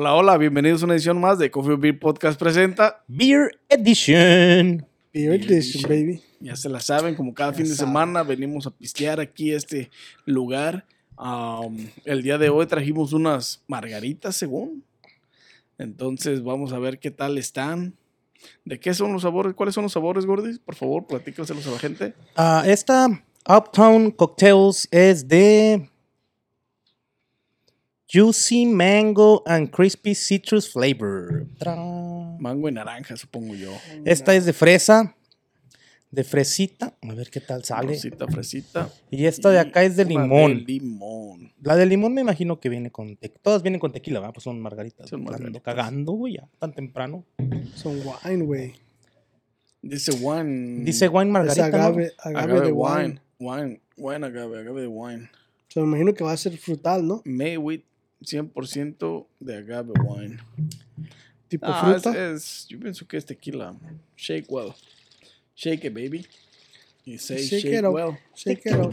Hola, hola, bienvenidos a una edición más de Coffee Beer Podcast presenta. Beer Edition. Beer Edition, baby. Ya se la saben, como cada fin de saben. semana venimos a pistear aquí a este lugar. Um, el día de hoy trajimos unas margaritas, según. Entonces vamos a ver qué tal están. ¿De qué son los sabores? ¿Cuáles son los sabores, Gordis? Por favor, platícaselos a la gente. Ah, esta Uptown Cocktails es de Juicy Mango and Crispy Citrus Flavor. ¡Tarán! Mango y naranja, supongo yo. Esta es de fresa, de fresita. A ver qué tal sale. Rosita, fresita. Y esta de acá es de limón. limón. La de limón me imagino que viene con tequila. Todas vienen con tequila, ¿verdad? Pues son margaritas. Son Ando margaritas. cagando, güey, ya tan temprano. Son wine, güey. Dice wine. Dice wine Es margarita. ¿no? agave, agave, agave de wine. wine. Wine. Wine agave, agave de wine. O sea, me imagino que va a ser frutal, ¿no? Made with 100% de agave wine. Tipo Ah, es, fruta. es- yo pienso que es tequila. Shake well. Shake it, baby. Y say shake, Shake it up. well. Shake it up.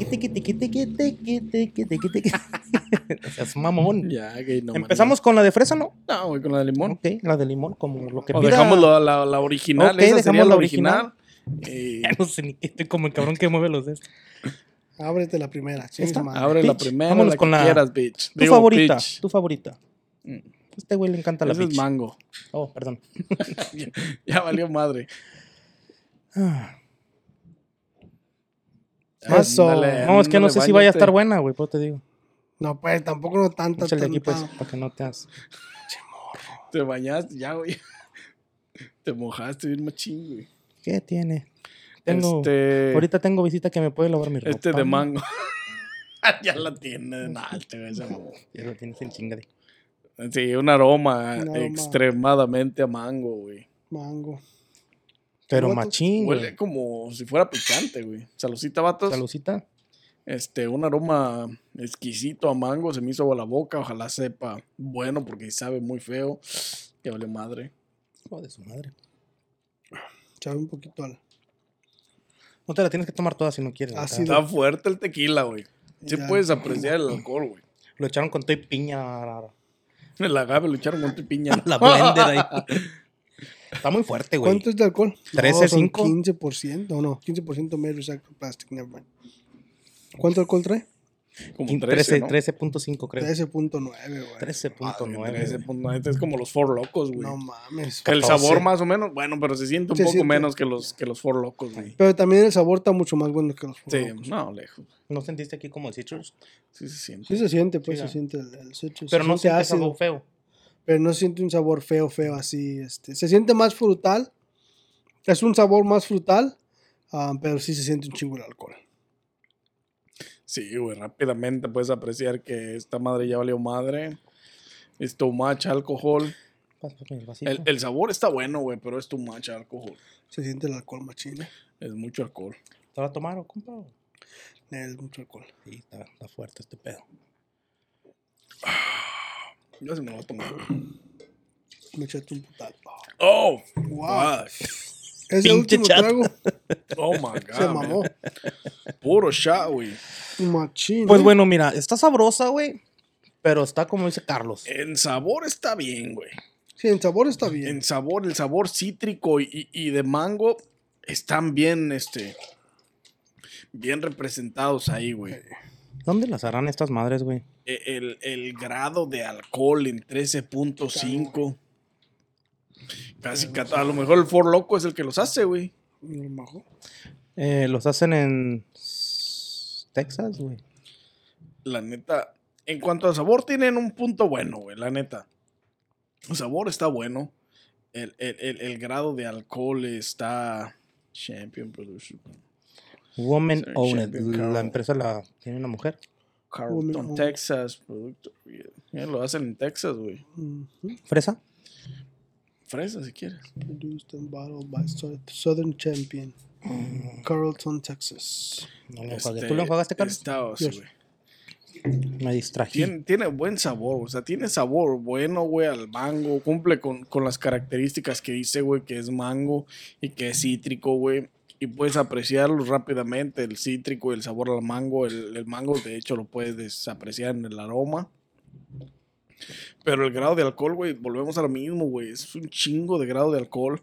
Mamón. Ya, gay, no Empezamos con la de fresa, ¿no? No, güey, con la de limón. Ok, la de limón, como lo que O pida. dejamos la, la, la original. Ok, esa sería dejamos la la original. Eh, Ya no sé ni qué, estoy como el cabrón que mueve los dedos. Ábrete la primera. ¿Esta? madre. abre la primera, vámonos la con que la- quieras, bitch. Tu Digo, favorita, tu favorita. Mm. A Este güey le encanta la Ese es bitch. mango. Oh, perdón. ya, ya valió madre. Ah, Eso. Ándale, No, es que no sé si vaya a estar buena, güey, pero te digo. No, pues tampoco no tanta. Échale aquí, pues, para que no te has... Te bañaste, ya, güey. Te mojaste bien machín, güey. ¿Qué tiene? Tengo... Este, Ahorita tengo visita que me puede lavar mi ropa. este de mango. ya la tiene. Nah, este güey se mamó. Ya lo tienes en chinga de... Sí, un aroma, Un aroma. extremadamente a mango, güey. Mango. Pero machín, Huele güey. como si fuera picante, güey. Salucita, vatos. Salucita. Este, un aroma exquisito a mango. Se me hizo agua la boca. Ojalá sepa bueno porque sabe muy feo. Que vale madre. Hijo de su madre. Sabe un poquito al. No te la tienes que tomar toda si no quieres. Está fuerte el tequila, güey. Sí Ya. puedes apreciar el alcohol, güey. Lo echaron con todo y piña. El agave lo echaron con tu piña. La blender ahí. Está muy fuerte, güey. ¿Cuánto es de alcohol? 13, no, son 5. 15%. No, no, 15% made recycled plastic. Never mind. ¿Cuánto alcohol trae? Como 13, 13, ¿no? 13.5 creo. 13.9, güey. 13.9. Ese güey. punto, este es como los Four Locos, güey. No mames. el 14. sabor más o menos, bueno, pero se siente un Se poco siente. menos que los, que los Four Locos, güey. Pero también el sabor está mucho más bueno que los Sí, Locos. no, lejos. ¿No sentiste aquí como el citrus? Sí se siente. Sí se siente, pues, Sí, se siente el, el citrus. Pero se no siente sientes ácido, algo feo. pero no se siente un sabor feo, feo así. Este. Se siente más frutal. Es un sabor más frutal, ah, pero sí se siente un chingo el alcohol. Sí, güey, rápidamente puedes apreciar que esta madre ya valió madre. Es too much alcohol. El vasito. El, el sabor está bueno, güey, pero es too much alcohol. Se siente el alcohol machina. Es mucho alcohol. ¿Te va a tomar o compa? Es mucho alcohol. Sí, está, está fuerte este pedo. Ya se me lo va a tomar. Me echaste un putal. Oh, Wow. Ese Pinche último chato. trago Oh my god. se man. mamó. Puro shot, güey. Machín. Pues ¿eh? bueno, mira, está sabrosa, güey. Pero está como dice Carlos. En sabor está bien, güey. Sí, en sabor está bien. En sabor, el sabor cítrico y, y- y de mango están bien, este, bien representados ahí, güey. ¿Dónde las harán estas madres, güey? E- El, el grado de alcohol en 13.5. Casi, cat- a lo mejor el For Loco es el que los hace, güey. Eh, los hacen en Texas, güey. La neta, en cuanto al sabor, tienen un punto bueno, güey, la neta. El sabor está bueno. El, el- el- el grado de alcohol está Champion Producer. Woman Owned. Champion La empresa la tiene una mujer. Carlton, Woman- Texas. Producto. Ya lo hacen en Texas, güey. ¿Fresa? Fresa, si quieres. Produced and bottled by Sou- Southern Champion. Carlton, Texas. No lo. Este, ¿Tú lo Carlos? sí, Yes. güey. Me distrají. Tiene, tiene buen sabor, o sea, tiene sabor bueno, güey, al mango. Cumple con, con las características que dice, güey, que es mango y que es cítrico, güey. Y puedes apreciarlo rápidamente, el cítrico y el sabor al mango. El, el mango, de hecho, lo puedes apreciar en el aroma. Pero el grado de alcohol, güey, volvemos a lo mismo, güey. Es un chingo de grado de alcohol.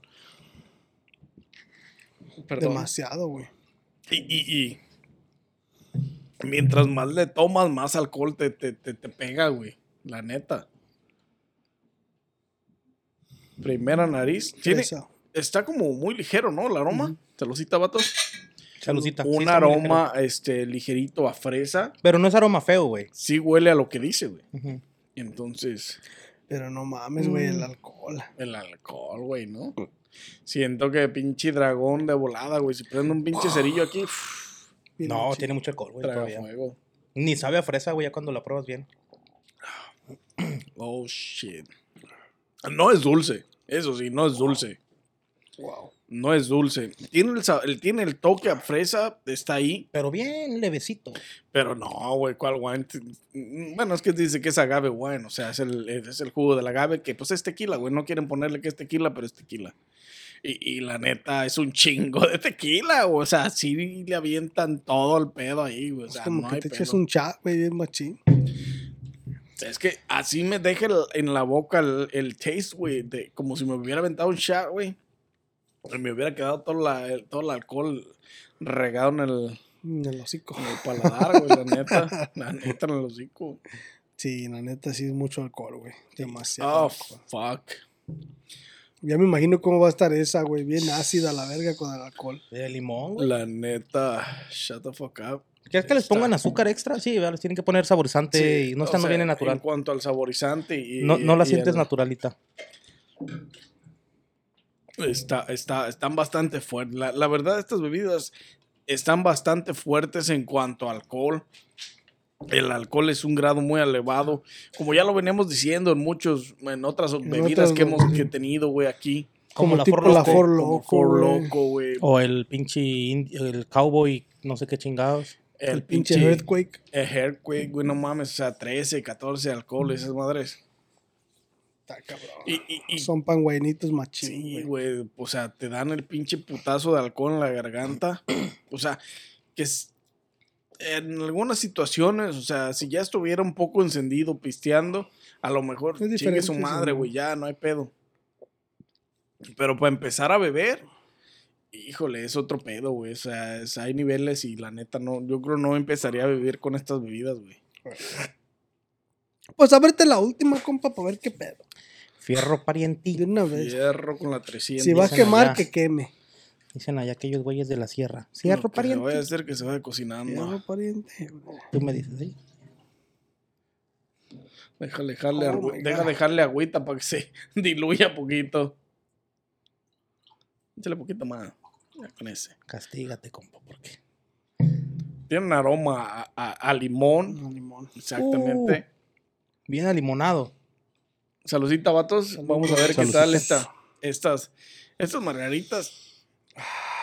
Perdón. Demasiado, güey. Y, y, y mientras más le tomas, más alcohol te, te, te, te pega, güey. La neta. Primera nariz. Tiene, está como muy ligero, ¿no? El aroma. Saludcita, vatos. Salucita. Un aroma, este, ligerito a fresa. Pero no es aroma feo, güey. Sí huele a lo que dice, güey. Entonces, Pero no mames, güey, Mm. el alcohol. el alcohol, güey, ¿no? Siento que pinche dragón de volada, güey. Si prende un pinche cerillo aquí, No, tiene mucho alcohol, güey, traga todavía. fuego. Ni sabe a fresa, güey, ya cuando la pruebas bien. Oh, shit. No es dulce. Eso sí, no es dulce. Wow. No es dulce. Tiene el, tiene toque a fresa, está ahí. Pero bien levecito. Pero no, güey, ¿cuál wine? Bueno, es que dice que es agave wine, o sea, es el, es el jugo del agave que pues es tequila, güey. No quieren ponerle que es tequila, pero es tequila. Y, y la neta es un chingo de tequila, güey. O sea, sí le avientan todo el pedo ahí, güey. O Es sea, como no que te pedo. eches un chat, güey, bien machín. Es que así me deja el- en la boca el, el taste, güey, como si me hubiera aventado un shot, güey. Y me hubiera quedado todo, la- el, todo el alcohol regado en el, En el hocico. en el paladar, güey, la neta. La neta en el hocico. Sí, la neta sí es mucho alcohol, güey. Demasiado. Oh, alcohol. fuck. Ya me imagino cómo va a estar esa, güey. Bien ácida la verga con el alcohol. De limón, güey. La neta, shut the fuck up. ¿Quieres que les pongan azúcar extra? Sí, ¿verdad? les tienen que poner saborizante Sí, y no o está no sea, viene natural. En cuanto al saborizante y. No, no la y sientes el- naturalita. Está, está, están bastante fuertes. La, la verdad, estas bebidas están bastante fuertes en cuanto a alcohol. El alcohol es un grado muy elevado. Como ya lo veníamos diciendo en muchos, en otras bebidas otras, que hemos que tenido, güey, aquí. Como, la tipo For Loco. Güey. O el pinche el cowboy, no sé qué chingados. El, pinche Earthquake. El Earthquake, güey, no mames. O sea, 13, 14 alcohol, esas madres. Está cabrón. Y, y, y Son machín, Sí, güey. O sea, te dan el pinche putazo de alcohol en la garganta. O sea, que es- en algunas situaciones, o sea, si ya estuviera un poco encendido, pisteando, a lo mejor chingue su madre, güey, ya no hay pedo. Pero para empezar a beber, híjole, es otro pedo, güey. O sea, es- hay niveles y la neta no, yo creo no empezaría a vivir con estas bebidas, güey. Pues a verte la última, compa, para ver qué pedo. Fierro De parientito. una vez. Fierro con la 300. Si va a quemar, allá. que queme. Dicen allá aquellos güeyes de la sierra. No, Fierro que se vaya a pariente. hacer que se vaya cocinando. Fierro pariente. Tú me dices, ¿sí? Déjale, dejarle, Oh agü- my deja dejarle agüita para que se diluya poquito. Échale poquito más. Ya con ese. Castígate, compa, porque. Tiene un aroma a, a- a limón. No, limón. Exactamente. Bien alimonado. Saludcita, vatos. Vamos a ver qué tal esta, estas, estas margaritas.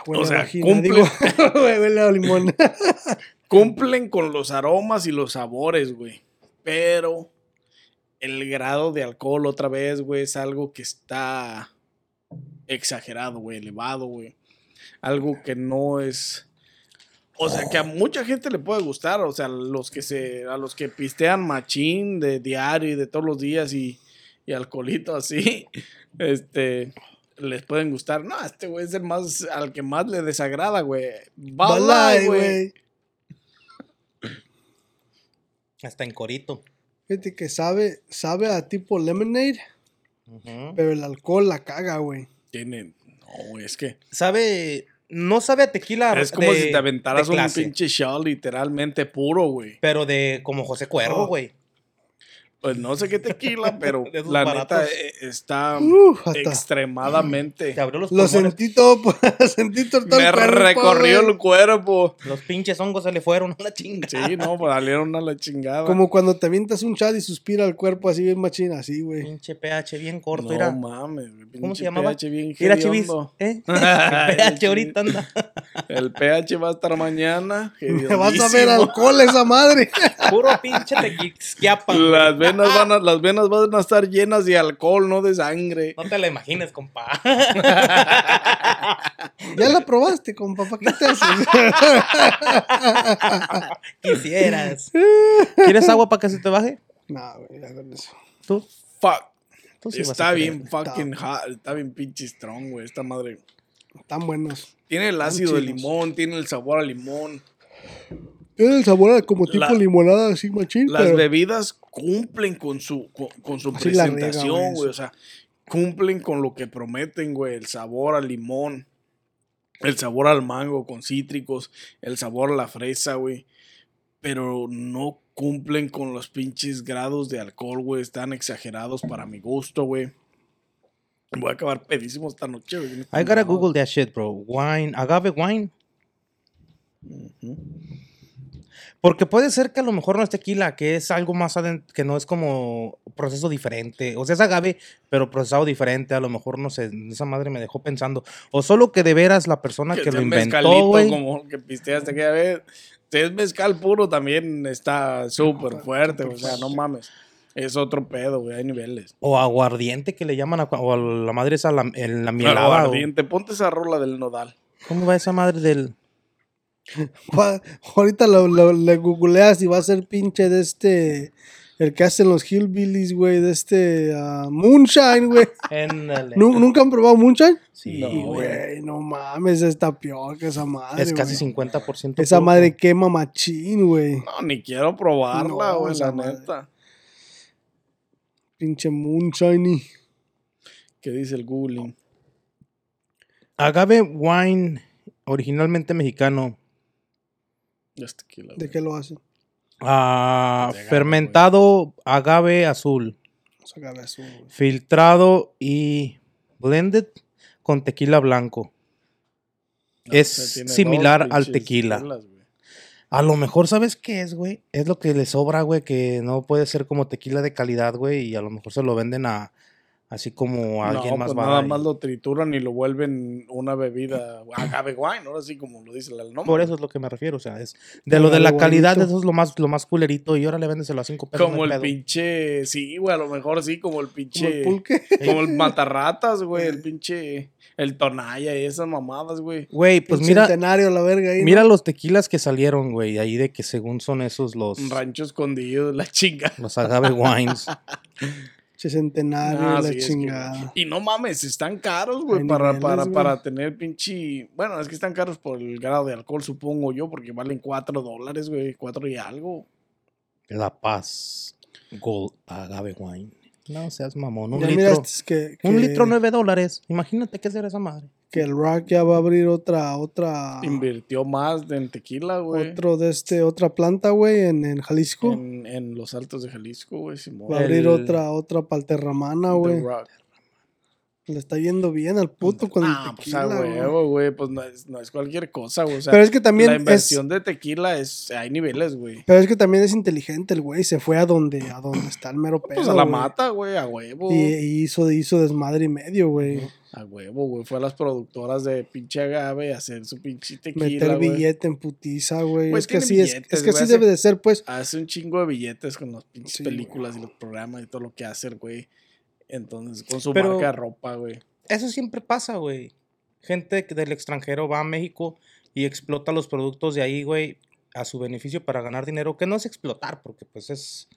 Huele O sea, a vagina, cumple. digo. Güey, Huele a limón. Cumplen con los aromas y los sabores, güey. Pero el grado de alcohol, otra vez, güey, es algo que está exagerado, güey, elevado, güey. Algo que no es. O sea, que a mucha gente le puede gustar, o sea, los que se, a los que pistean machín de diario y de todos los días y, y alcoholito así, este, les pueden gustar. No, este güey es el más, al que más le desagrada, güey. Light, güey. Hasta en corito. Fíjate que sabe, sabe a tipo lemonade, pero el alcohol la caga, güey. Tiene. No, güey, es que. Sabe. No sabe a tequila. Es como de- si te aventaras un pinche shot literalmente puro, güey. Pero de como José Cuervo, Oh. Pues no sé qué tequila, pero la baratos. neta eh, está Uh, hasta extremadamente. Te abrió los lo pulmones. sentí todo, por- sentí todo el Me cuerpo, recorrió el cuerpo. Los pinches hongos se le fueron a la chinga. Sí, no, pues salieron a la chingada. Como cuando te avientas un chat y suspira el cuerpo así bien machina, así, güey. Pinche pH bien corto, no mira. mames, güey, ¿Cómo pinche se llamaba? pH bien Mira, Chivis. ¿Eh? El pH ahorita anda. El pH va a estar mañana. Me vas a ver alcohol esa madre. Puro pinche tequisquiapan. Las venas, van a, las venas van a estar llenas de alcohol, no de sangre. No te la imagines, compa. ya la probaste, compa, ¿para qué te haces? Quisieras. ¿Quieres agua para que se te baje? no, güey, ya con eso. Tú, Fuck. tú sí está bien fucking hot. Está bien pinche strong, güey. Esta madre. Están buenos. Tiene el ácido de limón, tiene el sabor a limón. Tiene el sabor a como tipo La- limonada así machín, Las pero bebidas cumplen con su, con, con su Así presentación, güey, güey. O sea, cumplen con lo que prometen, güey. El sabor al limón, el sabor al mango con cítricos, el sabor a la fresa, güey. Pero no cumplen con los pinches grados de alcohol, güey. Están exagerados para mi gusto, güey. Voy a acabar pedísimo esta noche, güey. I gotta Google that shit, bro. Wine, agave wine. Ujú. Porque puede ser que a lo mejor no es tequila, que es algo más adentro, que no es como proceso diferente. O sea, es agave, pero procesado diferente. A lo mejor, no sé, esa madre me dejó pensando. O solo que de veras la persona que, lo sea inventó, mezcalito güey. como que pisteaste aquella vez. Si es mezcal puro también está súper fuerte, o sea, no mames. Es otro pedo, güey, hay niveles. O aguardiente que le llaman, a, o a la madre esa, la, el- la mielada. o- Aguardiente, ponte esa rola del nodal. ¿Cómo va esa madre del...? Va- ahorita lo, lo- le googleas y va a ser pinche de este. El que hacen los hillbillies, güey, de este ah, Moonshine, güey. Ándale. ¿Nu- ¿Nunca han probado Moonshine? Sí, No, güey. Güey, no mames, está peor que esa madre. Es casi güey. 50% Esa puro. madre quema machín, güey. No, ni quiero probarla, No, güey, la madre. neta. Pinche Moonshine. ¿Qué dice el googling? Agave wine, originalmente mexicano. Es tequila, ¿De güey. qué lo hacen? ah, agave, fermentado agave azul. Güey. Filtrado y blended con tequila blanco. No, es similar al tequila. tequilas. A lo mejor, ¿sabes qué es, güey? Es lo que le sobra, güey, que no puede ser como tequila de calidad, güey, y a lo mejor se lo venden a así como alguien no, más pues barato. nada más lo trituran y lo vuelven una bebida agave wine, ahora sí como lo dice el nombre. Por eso es lo que me refiero, o sea, es de lo de la Algo calidad, bonito. eso es lo más, lo más culerito, y ahora le véndeselo a cinco pesos. no Como el pedo. pinche, sí, güey, a lo mejor sí, como el Como pinche, el pulque. como el matarratas, güey, el pinche, el tonalla y esas mamadas, güey. Güey, pues mira, centenario, la verga ahí. ¿no? mira los tequilas que salieron, güey, ahí de que según son esos los, rancho escondido, la chinga. los agave wines. Centenario, Ah, la sí, es que- chingada. y no mames, están caros, güey, para, niveles, para, para tener pinche... Bueno, es que están caros por el grado de alcohol, supongo yo, porque valen 4 dólares, güey, 4 y algo. La Paz Gold Agave Wine. No seas mamón, un Ya litro. que, Un litro nueve dólares. Imagínate qué será esa madre. Que el Rock ya va a abrir otra, otra, Invirtió más en tequila, güey. otro de este, otra planta, güey, en, en Jalisco. En, en los altos de Jalisco, güey, Simón. Va a abrir el- otra, otra palterramana, The güey. Le está yendo bien al puto con Ah, el pues a tequila, güey. huevo, güey, pues no es, no es cualquier cosa, güey. O sea, Pero es que también la es, inversión de tequila es, hay niveles, güey. pero es que también es inteligente el güey. Se fue a donde, a donde está el mero pedo. Pues a la güey. mata, güey, a huevo. Y, y hizo, hizo desmadre y medio, güey. A huevo, güey. Fue a las productoras de pinche agave a hacer su pinche tequila, Meter güey. billete en putiza, güey. Pues Es que así es, billetes, es que güey, así hace- debe de ser, pues. Hace un chingo de billetes con las pinches Sí, películas y los programas y todo lo que hace güey. Entonces, con su Pero- marca de ropa, güey. Eso siempre pasa, güey. Gente que del extranjero va a México y explota los productos de ahí, güey, a su beneficio para ganar dinero. Que no es explotar, porque pues es,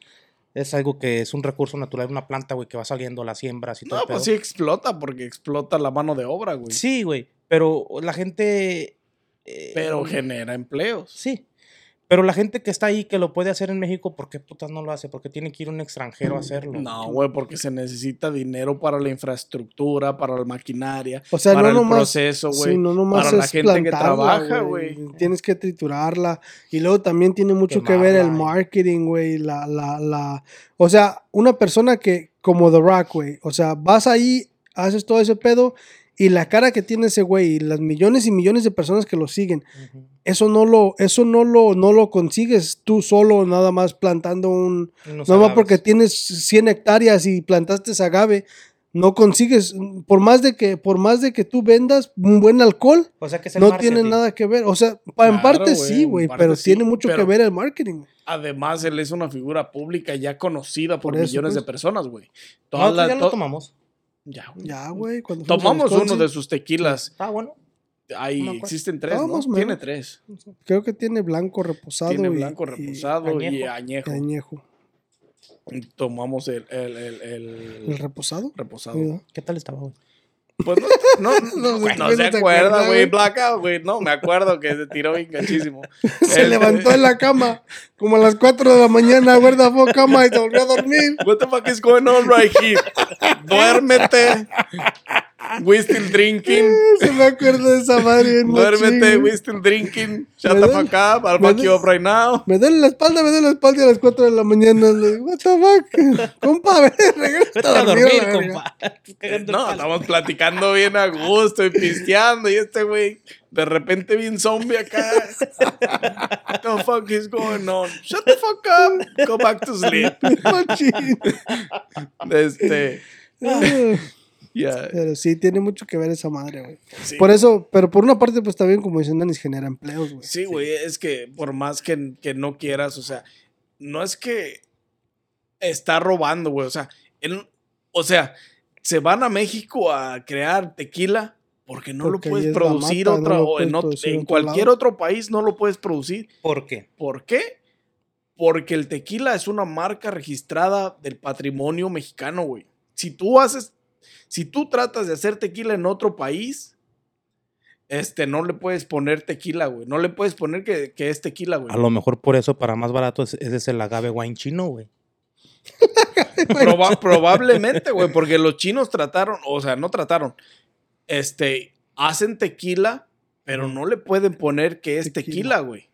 es algo que es un recurso natural, una planta, güey, que va saliendo las siembras y todo. No, pues sí explota porque explota la mano de obra, güey. Sí, güey. Pero la gente. eh, Pero genera empleos. Sí. Pero la gente que está ahí, que lo puede hacer en México, ¿por qué putas no lo hace? Porque tiene que ir un extranjero a hacerlo. No, güey, porque se necesita dinero para la infraestructura, para la maquinaria, O sea, para no el nomás. proceso, güey. Sí, no nomás para la gente que trabaja, güey. Tienes que triturarla. Y luego también tiene mucho que ver el marketing, güey. La, la, la. O sea, una persona que, como The Rock, güey. O sea, vas ahí, haces todo ese pedo. Y la cara que tiene ese güey, y las millones y millones de personas que lo siguen, eso no lo, eso no lo, no lo consigues tú solo, nada más plantando un, Nada más porque tienes 100 hectáreas y plantaste agave, no consigues, por más de que, por más de que tú vendas un buen alcohol, O sea que es el no marketing. tiene nada que ver. O sea, en parte sí, güey, pero sí, tiene mucho que ver el marketing. Además, él es una figura pública ya conocida por, Por eso, millones de pues. personas, güey. No, Todas las- ya lo to- tomamos. Ya, güey. Ya, güey. Tomamos uno de sus tequilas. Ah, bueno. Ahí No existen tres, ¿no? Tiene tres. Creo que tiene blanco reposado. Tiene y- blanco y- reposado y, añejo. añejo. y añejo. Tomamos el, el, el, ¿El el reposado? reposado. ¿Qué tal estaba, güey? Pues no, no, No, güey, no güey, se acuerda, güey. güey. Blackout, güey. No, me acuerdo que se tiró bien gachísimo. Se levantó en la cama como a las 4 de la mañana, guarda fue cama y se volvió a dormir. What the fuck is going on right here? Duérmete. We still drinking. Se me acuerda de esa madre. Duérmete, we still drinking. Shut the fuck up. I'll me fuck you duele- up right now. Me duele la espalda, me duele la espalda y a las 4 de la mañana. Le digo, what the fuck. Compa, ve, regresa a dormir. dormir, a verga. compa. No, estamos platicando bien a gusto y pisteando. Y este güey, de repente, bien zombie acá. What the fuck is going on? Shut the fuck up. Go back to sleep. Machín. Este. Pero sí, tiene mucho que ver esa madre, güey. sí. Por eso, pero por una parte, pues está bien, como dicen Danis, genera empleos, güey. Sí, güey, es que por más que, que no quieras, o sea, no es que está robando, güey, o sea, él- o sea, se van a México a crear tequila porque no Porque lo puedes producir mata, no otra, lo o en, puedes ot- producir en en otro cualquier lado. otro país no lo puedes producir. ¿Por qué? ¿Por qué? Porque el tequila es una marca registrada del patrimonio mexicano, güey. Si tú haces, si tú tratas de hacer tequila en otro país, este, no le puedes poner tequila, güey. No le puedes poner que, que es tequila, güey. A lo mejor por eso, para más barato, es- ese es el agave wine chino, güey. Proba- probablemente, güey, porque los chinos trataron, o sea, no trataron, este, hacen tequila, pero no le pueden poner que es Tequila. tequila, güey.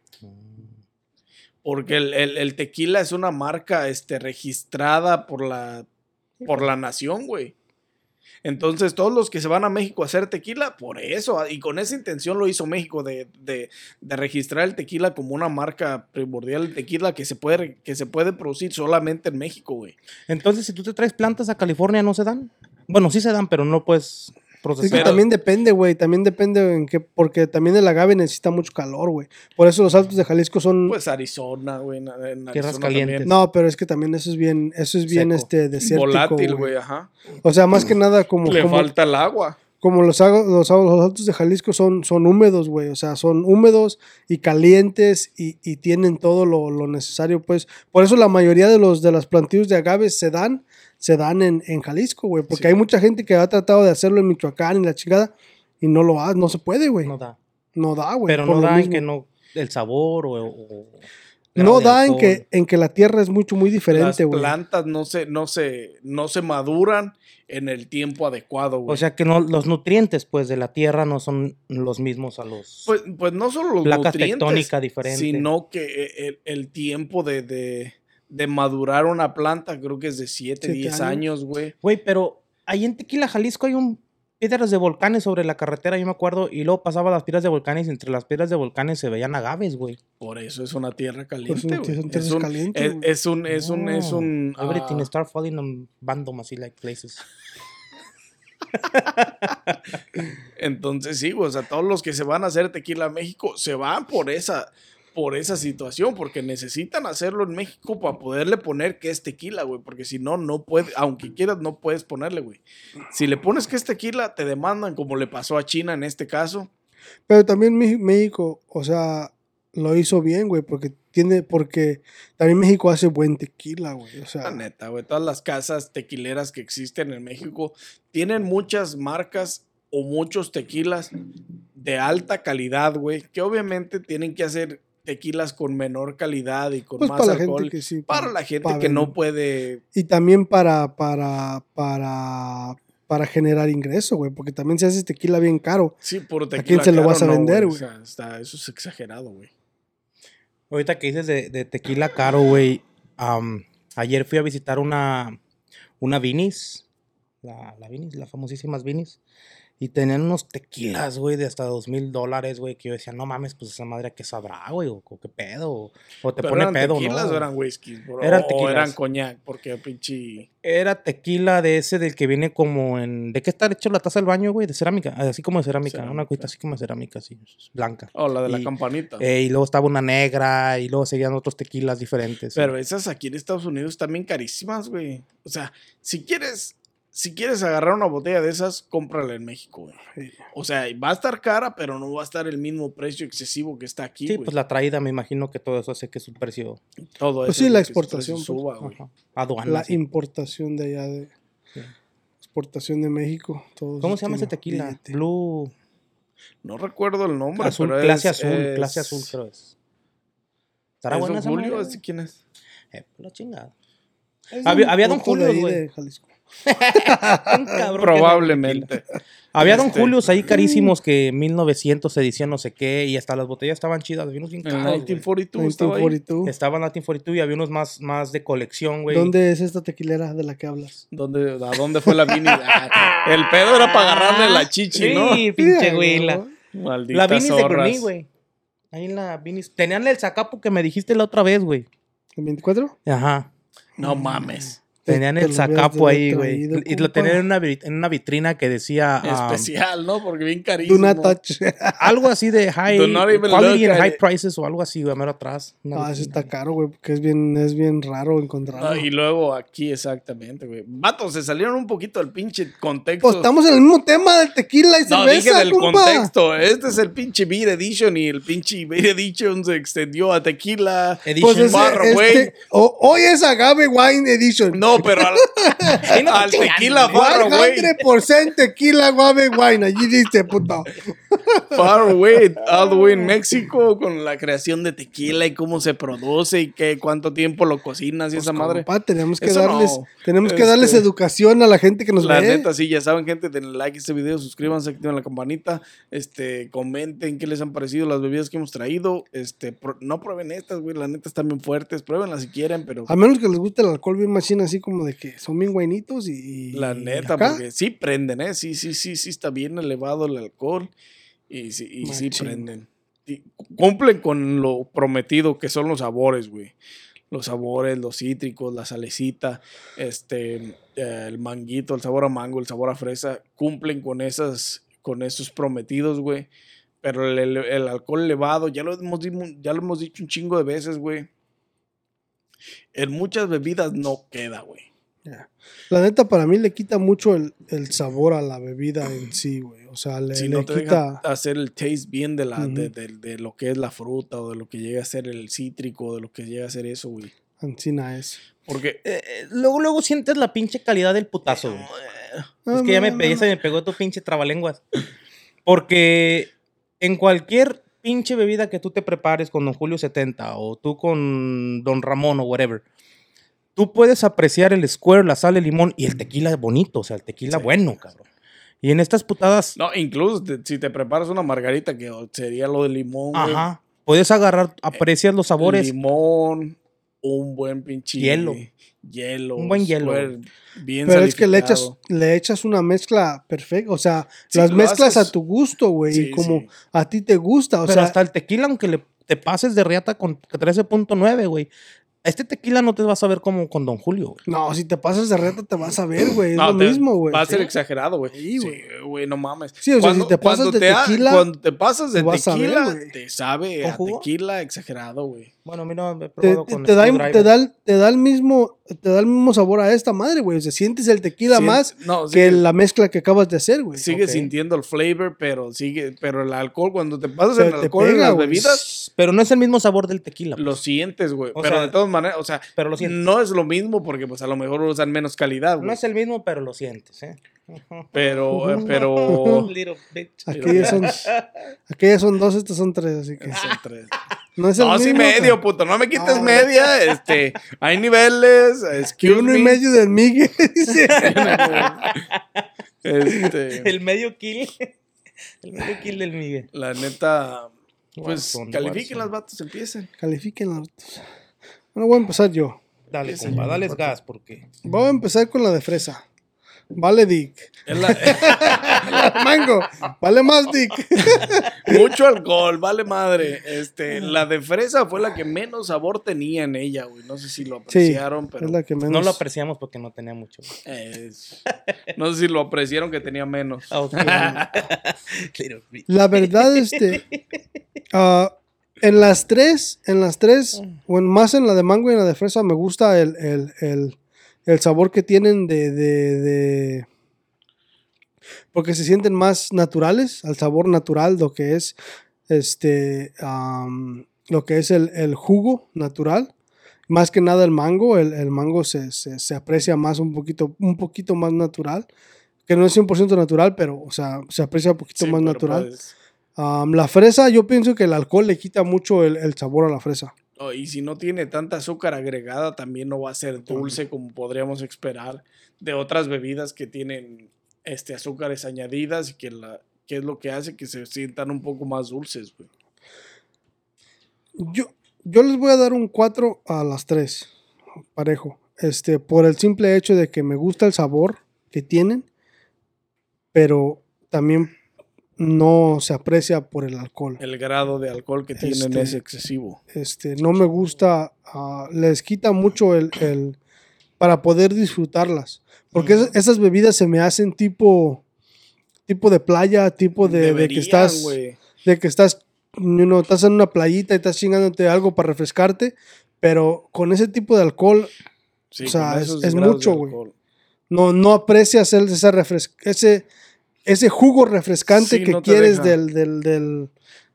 Porque el, el- el tequila es una marca este, registrada por la, por la nación, güey. Entonces, todos los que se van a México a hacer tequila, por eso, y con esa intención lo hizo México de, de- de registrar el tequila como una marca primordial, el tequila que se puede, que se puede producir solamente en México, güey. Entonces, si tú te traes plantas a California, ¿no se dan? Bueno, sí se dan, pero no puedes Es procesar. que también depende, güey. También depende en qué. Porque también el agave necesita mucho calor, güey. Por eso los altos de Jalisco son. Pues Arizona, güey. Tierras calientes. también. no, pero es que también eso es bien. Eso es bien Seco. este desértico. Volátil, güey. ajá. O sea, más que nada como. Le como, falta el agua. como los, los, los altos de Jalisco son, son húmedos, güey. O sea, son húmedos y calientes y, y tienen todo lo, lo necesario, pues. Por eso la mayoría de los de las plantillos de agaves se dan, se dan en, en Jalisco, güey. Porque Sí. hay mucha gente que ha tratado de hacerlo en Michoacán y la chingada y no lo ha, no se puede, güey. No No, da. da, güey. Pero no da en que no. El sabor o. o- No da en que, en que la tierra es mucho, muy Las diferente, güey. plantas no se, no, se, no se maduran en el tiempo adecuado, güey. O sea que no, los nutrientes, pues, de la tierra no son los mismos a los. pues, pues no solo los placas nutrientes, tectónicas diferentes. sino que e- el, el tiempo de, de, de madurar una planta creo que es de 7, Siete 10 años. güey. Güey, pero ahí en Tequila, Jalisco, hay un piedras de volcanes sobre la carretera, yo me acuerdo, y luego pasaba las piedras de volcanes y entre las piedras de volcanes se veían agaves, güey. Por eso es una tierra caliente, güey. Es un, es, un, es un, es un, Everything ah, start falling on random así like places. Entonces sí, güey, o sea, todos los que se van a hacer tequila a México se van por esa, por esa situación, porque necesitan hacerlo en México para poderle poner que es tequila, güey, porque si no, no puede, aunque quieras, no puedes ponerle, güey. Si le pones que es tequila, te demandan, como le pasó a China en este caso. Pero también México, o sea, lo hizo bien, güey, porque tiene, porque también México hace buen tequila, güey. O sea, La neta, güey, todas las casas tequileras que existen en México tienen muchas marcas o muchos tequilas de alta calidad, güey, que obviamente tienen que hacer tequilas con menor calidad y con pues más para la alcohol. gente que sí. para la gente para que no puede. Y también para, para, para, para generar ingreso, güey, porque también si haces tequila bien caro. Sí, puro tequila. quién se lo vas a no, vender, O güey? sea, está- eso es exagerado, güey. Ahorita que dices de, de tequila caro, güey. ayer fui a visitar una, una Vinis. La, la Vinis, las famosísimas Vinis. Y tenían unos tequilas, güey, de hasta dos mil dólares, güey. Que yo decía, no mames, pues esa madre que sabrá, güey. O, o qué pedo. O, o te Pero pone eran pedo, tequilas ¿no? o eran whiskies, bro? Eran o tequilas. eran coñac, porque pinche. Era tequila de ese del que viene como en. ¿De qué está hecho la taza del baño, güey? De cerámica. Así como de cerámica. Una cuita así como de cerámica, así. Blanca. Oh, la de la campanita. Eh, y luego estaba una negra. Y luego seguían otros tequilas diferentes. Pero esas aquí en Estados Unidos bien carísimas, güey. O sea, si quieres, si quieres agarrar una botella de esas, cómprala en México, güey. Sí. O sea, va a estar cara, pero no va a estar el mismo precio excesivo que está aquí, Sí, güey. pues la traída, me imagino que todo eso hace que su precio. Todo Pues eso sí, es la exportación, pues. suba, güey. Aduana. La sí. importación de allá de Sí. exportación de México. todo ¿Cómo se llama ese tequila? billete. Blue. No recuerdo el nombre, Azul, pero clase es- azul, clase azul, creo es. ¿Estará ¿Es buena Julio? ¿Quién es? Eh, pues la chingada. Es Había- un había Don ahí güey. de Jalisco. Probablemente. Había Don Este- Julios ahí carísimos que 1900 edición no sé qué y hasta las botellas estaban chidas, vinos bien En caros, el güey. 1942 estaba ahí. 1942. Estaba en Latin 42 y había unos más, más de colección, güey. ¿Dónde es esta tequilera de la que hablas? ¿Dónde, ¿A dónde fue la Vini? Ah, el pedo era para agarrarle la chichi, ¿no? Sí, pinche Sí, güey. La, Malditas la Vinis de. Grunny, güey. Ahí en la Vinis. Tenían el sacapo que me dijiste la otra vez, güey. ¿El 24? Ajá. No mames. Tenían Te el sacapo ahí, güey. Y lo tenían en una, en una vitrina que decía ah, Especial, ¿no? Porque bien carísimo. not touch. algo así de high Do not even quality and high prices o algo así, güey, mero atrás. Una Ah, eso está caro, güey, porque es bien, es bien raro encontrarlo. Ah, y luego aquí exactamente, güey. Vatos, se salieron un poquito del pinche contexto. Pues estamos en el mismo tema del tequila y no, cerveza, dije del compa. contexto. Este es el pinche Beer Edition y el pinche Beer Edition se extendió a tequila. Edition. Pues ese, barro, este- güey. o- hoy es Agave Wine Edition. No, pero al, no, al tequila güey. 100% tequila Agave Wine. Allí dice, puto. Far away, all the way en México, con la creación de tequila y cómo se produce y qué, cuánto tiempo lo cocinas y esa madre. Tenemos que Eso darles, no. tenemos que Este, darles educación a la gente que nos La ve. neta, sí, ya saben, gente, denle like a este video, suscríbanse, activen la campanita, este, comenten qué les han parecido las bebidas que hemos traído, este, pro- no prueben estas, güey, la neta están bien fuertes, pruébenlas si quieren, pero A menos que les guste el alcohol bien machina, así como de que son bien guainitos y. la neta, acá, porque sí prenden, ¿eh? Sí, sí, sí, sí está bien elevado el alcohol y sí, y sí prenden. Y cumplen con lo prometido que son los sabores, güey. Los sabores, los cítricos, la salecita, este, eh, el manguito, el sabor a mango, el sabor a fresa, cumplen con esas, con esos prometidos, güey. Pero el, el- el alcohol elevado, ya lo hemos, ya lo hemos dicho un chingo de veces, güey. En muchas bebidas no queda, güey. La neta, para mí le quita mucho el, el sabor a la bebida en sí, güey. O sea, le, si le no te quita. deja hacer el taste bien de, la, de, Ujú. de- de lo que es la fruta o de lo que llega a ser el cítrico, de lo que llega a ser eso, güey. Ancina es. Porque Eh, eh, luego, luego sientes la pinche calidad del putazo, güey. Es que ya me, pe- ya se me pegó tu pinche trabalenguas. Porque en cualquier pinche bebida que tú te prepares con Don Julio 70 o tú con Don Ramón o whatever, tú puedes apreciar el square, la sal, el limón y el tequila bonito, o sea, el tequila Sí. bueno, cabrón. Y en estas putadas, No, incluso te- si te preparas una margarita, que sería lo de limón, güey. ajá, puedes agarrar, aprecias los sabores. Limón, un buen pinche Hielo. Hielo. Un buen hielo, square, Bien Pero es que le echas, le echas una mezcla perfecta. O sea, Sí, las mezclas haces- a tu gusto, güey. Sí, y como sí. a ti te gusta. O pero sea, hasta el tequila, aunque le, te pases de riata con 13.9, güey. Este tequila no te vas a ver como con Don Julio, güey. no, si te pasas de reta te vas a ver, güey. Es No, lo te- mismo, güey. Va a ser Sí. exagerado, güey. Sí, Sí, güey. no mames. Sí, o sea, si te pasas cuando de ha- tequila, cuando te pasas de a ver, tequila, te sabe ¿Con a tequila exagerado, güey. Bueno, mira, me he Te, probado te- con te da, te, da, el- te da el mismo te da el mismo sabor a esta madre, güey. O sea, sientes el tequila más no, que la mezcla que acabas de hacer, güey. Sigue sintiendo el flavor, pero sigue, pero el alcohol, cuando te pasas Pero el te alcohol en pega, las güey. bebidas, Pero no es el mismo sabor del tequila. lo sientes, güey. Pero sea, de todas maneras, o sea, pero lo sientes. no es lo mismo porque pues a lo mejor usan menos calidad, No es el mismo, pero lo sientes, ¿eh? Pero, eh, pero... Aquellas son, aquellas son dos, estas son tres, así que. Son tres. No es el No, sí, mismo, medio, puto. No me quites Ah. media. Este, hay niveles. Que uno y me. medio del Miguel. Este, El medio kill. El medio kill del Miguel. la neta, pues califiquen las vatos, empiecen. Califiquen las. Bueno, voy a empezar yo. Dale, compa, porque- gas, porque. Voy a empezar con la de fresa. Vale, Dick. Es la- Mango. Vale más, Dick. mucho alcohol, vale madre. Este, la de fresa fue la que menos sabor tenía en ella, güey. No sé si lo Sí, apreciaron, pero es la que menos. No lo apreciamos porque no tenía mucho. es- no sé si lo apreciaron que tenía menos. Ah. La verdad, este. ah, en las tres, en las tres, bueno, más en la de mango y en la de fresa, me gusta el, el, el, el sabor que tienen de, de, de- porque se sienten más naturales, al sabor natural, lo que es este, am, lo que es el, el jugo natural. Más que nada el mango, el, el mango se, se- se aprecia más un poquito, un poquito más natural, que no es 100% natural, pero, o sea, se aprecia un poquito Sí, más natural. puedes- La fresa, yo pienso que el alcohol le quita mucho el, el sabor a la fresa. oh, y si no tiene tanta azúcar agregada, también no va a ser dulce como podríamos esperar de otras bebidas que tienen este, azúcares añadidas y que, la, que es lo que hace que se sientan un poco más dulces, güey. Yo, yo les voy a dar un 4 a las 3, parejo. Este, por el simple hecho de que me gusta el sabor que tienen, pero también no se aprecia por el alcohol. El grado de alcohol que tienen Este- es excesivo. Este, no me gusta, ah, les quita mucho el, el- para poder disfrutarlas. Porque esas, esas bebidas se me hacen tipo, tipo de playa, tipo de, de que estás, de que estás, you know, estás en una playita y estás chingándote algo para refrescarte, pero con ese tipo de alcohol Sí, o sea, es- mucho, güey. no, no aprecias el- esa refres- ese, ese jugo refrescante Sí, que no quieres deja. del, del, del-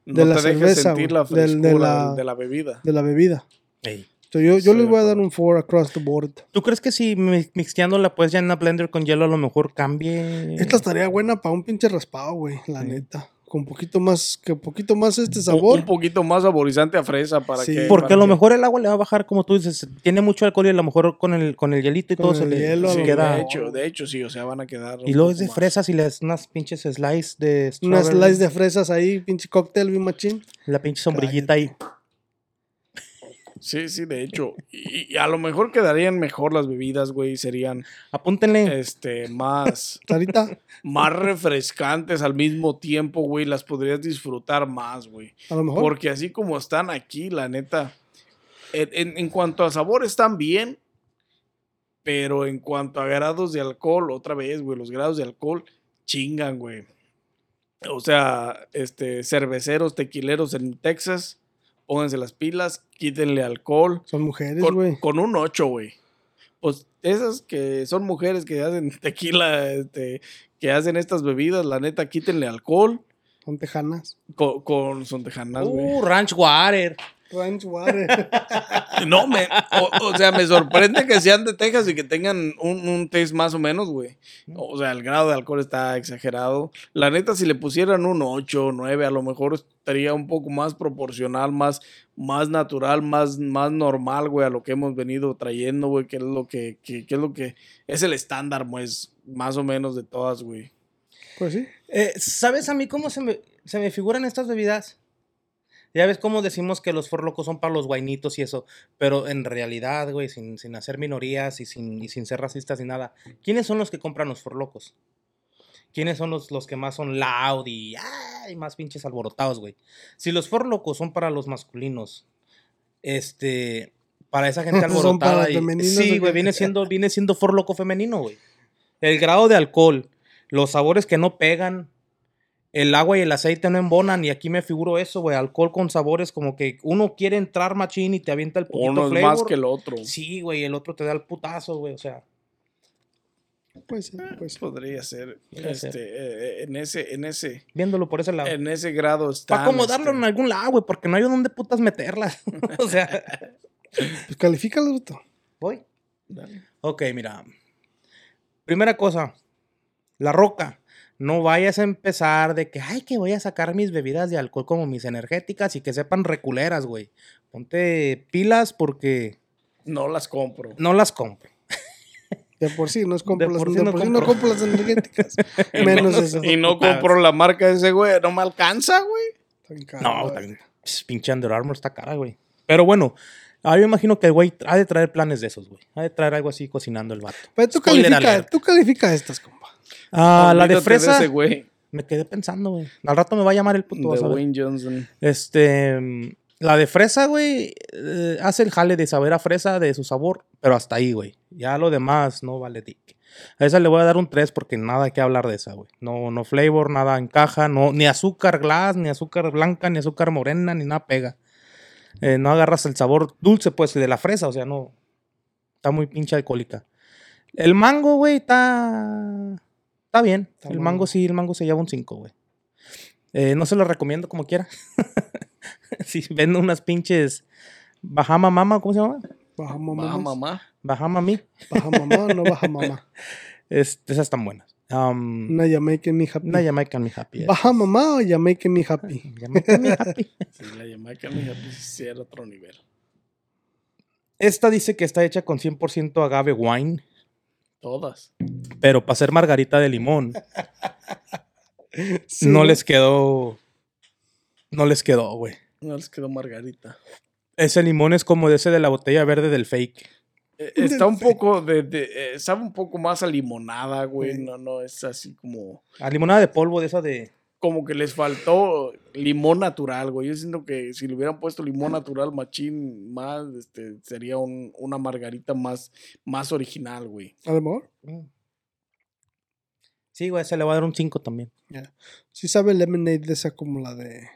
No de la cerveza, sentir la del- de la- de, la bebida. de la bebida. Ey. Entonces, yo yo les voy a dar un 4 across the board. ¿Tú crees que si mi- mixteándola pues ya en una blender con hielo a lo mejor cambie? Esta estaría buena para un pinche raspado, güey, la Sí. neta. Con poquito más, que poquito más este sabor. Un poquito más saborizante a fresa para Sí. que. Porque para a lo que- mejor el agua le va a bajar, como tú dices, tiene mucho alcohol y a lo mejor con el, con el hielito y Con todo se le, queda. De hecho, de hecho, sí, o sea, van a quedar. Y luego es de más. fresas y le das unas pinches slice de Unas strawberry, slice de fresas ahí, pinche cóctel, bien machín. La pinche sombrillita ahí. Sí, sí, de hecho. Y, y a lo mejor quedarían mejor las bebidas, güey. Serían Apúntenle. este más, Sarita, más refrescantes al mismo tiempo, güey. Las podrías disfrutar más, güey. a lo mejor. Porque así como están aquí, la neta. En, en- en cuanto a sabor, están bien. Pero en cuanto a grados de alcohol, otra vez, güey, los grados de alcohol chingan, güey. O sea, este, cerveceros, tequileros en Texas, pónganse las pilas, quítenle alcohol. Son mujeres, Con, güey. con un 8, güey. Pues esas que son mujeres que hacen tequila, este, que hacen estas bebidas, la neta, quítenle alcohol. Son tejanas. Con, con son tejanas, güey. Uh, Ranch Water. Ranch water. No, me, o, o sea, me sorprende que sean de Texas y que tengan un, un taste más o menos, güey. O sea, el grado de alcohol está exagerado. La neta, si le pusieran un 8 o 9, a lo mejor estaría un poco más proporcional, más, más natural, más, más normal, güey, a lo que hemos venido trayendo, güey, que es lo que, que, que es lo que es el estándar, pues, más o menos de todas, güey. pues sí. Eh, ¿Sabes a mí cómo se me, se me figuran estas bebidas? Ya ves cómo decimos que los forlocos son para los guainitos y eso, pero en realidad, güey, sin, sin hacer minorías y sin, y sin ser racistas ni nada, ¿quiénes son los que compran los forlocos? ¿Quiénes son los, los que más son loud y ay, más pinches alborotados, güey? Si los forlocos son para los masculinos, este, para esa gente alborotada. y- femeninos, ¿o sí, güey, viene siendo, viene siendo forloco femenino, güey. El grado de alcohol, los sabores que no pegan, el agua y el aceite no embonan, y aquí me figuro eso, güey, alcohol con sabores como que uno quiere entrar machín y te avienta el poquito Uno es flavor. más que el otro. Sí, güey, el otro te da el putazo, güey, o sea. Pues sí, pues sí. Podría ser. Podría este, ser. eh, en ese, en ese, Viéndolo por ese lado. en ese grado está. Para acomodarlo en algún lado, güey, porque no hay dónde putas meterla. o sea, Pues califícalo, Beto. voy. Ok, mira. Primera cosa, la roca. No vayas a empezar de que, ay, que voy a sacar mis bebidas de alcohol como mis energéticas y que sepan reculeras, güey. Ponte pilas porque No las compro. no las compro. De por sí, no, es compro De las, por sí de no por sí no compro. las energéticas. Menos eso. Y no compro la marca de ese güey. No me alcanza, güey. No, güey. también, pss, pinche Under Armour está cara, güey. Pero bueno, ah, yo me imagino que el güey ha de traer planes de esos, güey. Ha de traer algo así cocinando el vato. Pero tú Spoiler califica, alert. tú califica estas, compa. Ah, la de fresa. ese güey. me quedé pensando, güey. Al rato me va a llamar el puto. De. Wayne Johnson. Este. mm, La de fresa, güey, eh, hace el jale de saber a fresa de su sabor, pero hasta ahí, güey. Ya lo demás no vale dick. A esa le voy a dar un 3 porque nada que hablar de esa, güey. No, no flavor, nada encaja, no, ni azúcar glass, ni azúcar blanca, ni azúcar morena, ni nada pega. Eh, no agarras el sabor dulce, pues, de la fresa, o sea, no. Está muy pinche alcohólica. El mango, güey, está. Está bien. Está el bueno. mango sí, el mango se lleva un 5, güey. Eh, no se lo recomiendo como quiera. si vendo unas pinches. Bahama Mama, ¿cómo se llama? Baja mamá. Baja mamá. Bahama Mi. Baja mamá o no baja mamá. Este, esas están buenas. Um, Una Jamaican me happy. una Jamaican Mi Happy. Baja mamá o Jamaican me happy. Jamaican Mi Happy. Sí, la Jamaica, mija, pues sí era otro nivel. Esta dice que está hecha con 100% agave wine, Todas. pero para hacer margarita de limón Sí, no les quedó. No les quedó, güey. No les quedó Margarita. Ese limón es como de ese de la botella verde del fake. Eh, Está un poco de, de- eh, sabe un poco más a limonada, güey. No, no, es así como, A limonada de polvo de esa de. Como que les faltó limón natural, güey. Yo siento que si le hubieran puesto limón natural machín más, este, sería un- una margarita más, más original, güey. A lo mejor. Sí, güey, se le va a dar un 5 también. Sí sabe lemonade de esa como la de.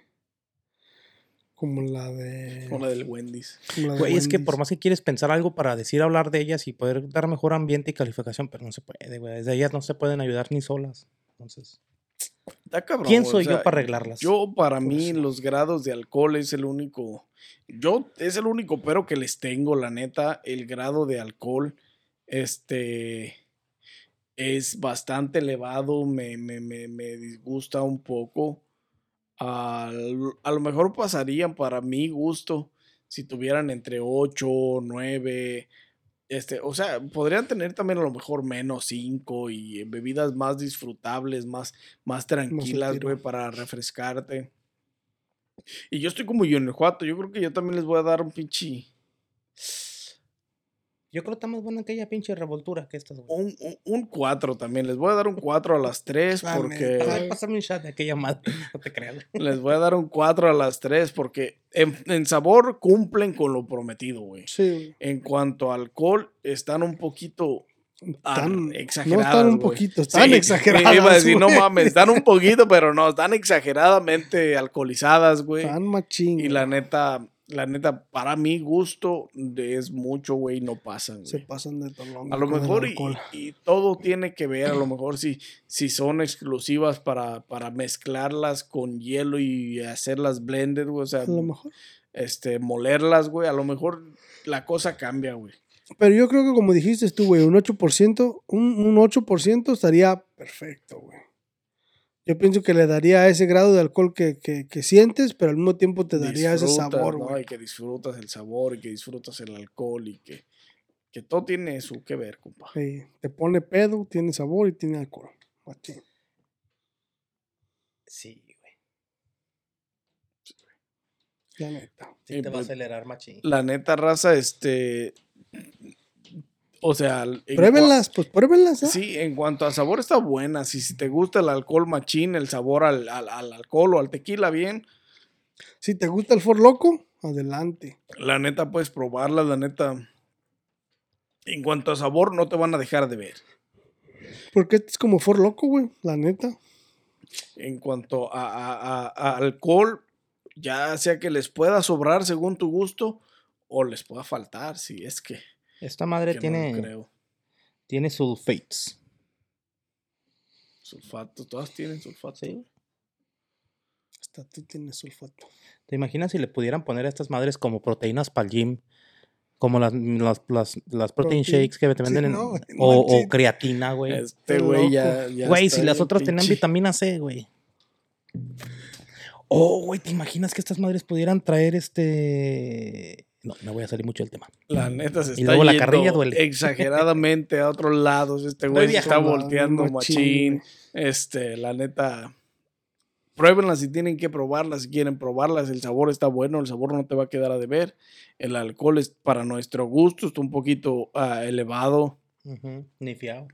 Como la de. Como la del Wendy's. como la de Güey, es que por más que quieres pensar algo para decir, hablar de ellas y poder dar mejor ambiente y calificación, pero no se puede, güey. Desde ellas no se pueden ayudar ni solas. Entonces, Está cabrón, ¿quién soy o sea, yo para arreglarlas? Yo, para Por mí, eso. los grados de alcohol es el único. Yo, es el único pero que les tengo, la neta. El grado de alcohol, este. Es bastante elevado, me, me, me, me disgusta un poco. Al- a lo mejor pasarían para mi gusto si tuvieran entre 8, 9, este, o sea, podrían tener también a lo mejor menos 5 y bebidas más disfrutables, más, más tranquilas, güey, para refrescarte. Y yo estoy como Guanajuato, yo creo que yo también les voy a dar un pinche, Yo creo que está más buena aquella pinche revoltura que estas, güey. un, un, 4 también, les voy a dar un 4 a las 3 La porque... pásame un shot de aquella madre. No te creas. Les voy a dar un 4 a las 3 porque en, en sabor cumplen con lo prometido, güey. Sí, En cuanto a alcohol, están un poquito Tan- exageradas. No están un güey. poquito, están Sí, exageradas. Iba a decir, no mames, están un poquito, pero no, están exageradamente alcoholizadas, güey. Están machín. Y la neta, la neta, para mi gusto, es mucho, güey, no pasan, Se pasan de tolón. A lo mejor y todo tiene que ver, a lo mejor si, si son exclusivas para, para mezclarlas con hielo y hacerlas blended, güey, o sea, A lo mejor. este, molerlas, güey, a lo mejor la cosa cambia, güey. Pero yo creo que como dijiste tú, güey, un 8%, un, un 8% estaría perfecto, güey. Yo pienso que le daría ese grado de alcohol que, que, que sientes, pero al mismo tiempo te daría ese sabor, ¿no? güey. Y que disfrutas el sabor y que disfrutas el alcohol y que, que todo tiene su que ver, compa. Sí, te pone pedo, tiene sabor y tiene alcohol. Machín. Sí, güey. La neta. Sí te va a pues- acelerar, machín. La neta raza, este... O sea... Pruébenlas, pues pruébenlas, ¿ah? Sí, en cuanto a sabor está buena. Si, si te gusta el alcohol machín, el sabor al, al- al alcohol o al tequila bien, Si te gusta el For Loco, adelante. la neta puedes probarla, la neta. En cuanto a sabor, no te van a dejar de ver. Porque este es como For Loco, güey, la neta. En cuanto a, a- a- a alcohol, ya sea que les pueda sobrar según tu gusto o les pueda faltar, si es que, Esta madre que no tiene, creo. tiene sulfates. Sulfato, todas tienen sulfato. Sí. Hasta tú tienes sulfato. ¿Te imaginas si le pudieran poner a estas madres como proteínas para el gym? Como las, las, las, las protein Protein. shakes que te venden en- no, o, o creatina, güey. Este güey ya, ya Güey, si las otras tenían vitamina C, güey. Oh, güey, ¿te imaginas que estas madres pudieran traer este... No, me voy a salir mucho del tema. La neta se Y está luego la yendo carrilla duele. exageradamente a otros lados. Este güey se está volteando machín. Este, la neta. Pruébenlas si tienen que probarlas, si quieren probarlas. El sabor está bueno, el sabor no te va a quedar a deber. El alcohol es para nuestro gusto, está un poquito ah, elevado. Ujú, Ni fiado.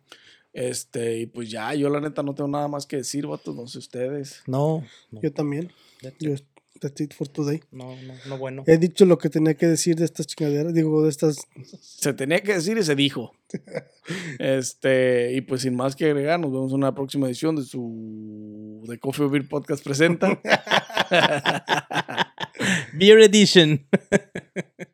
Este, y pues ya, yo la neta no tengo nada más que decir, vatos, no sé ustedes. No, no, Yo también. Yo. That's it for today. no, no, no bueno. He dicho lo que tenía que decir de estas chingaderas, digo, de estas. Se tenía que decir y se dijo. Este, y pues sin más que agregar, nos vemos en una próxima edición de su de Coffee or Beer Podcast presenta. Beer Edition.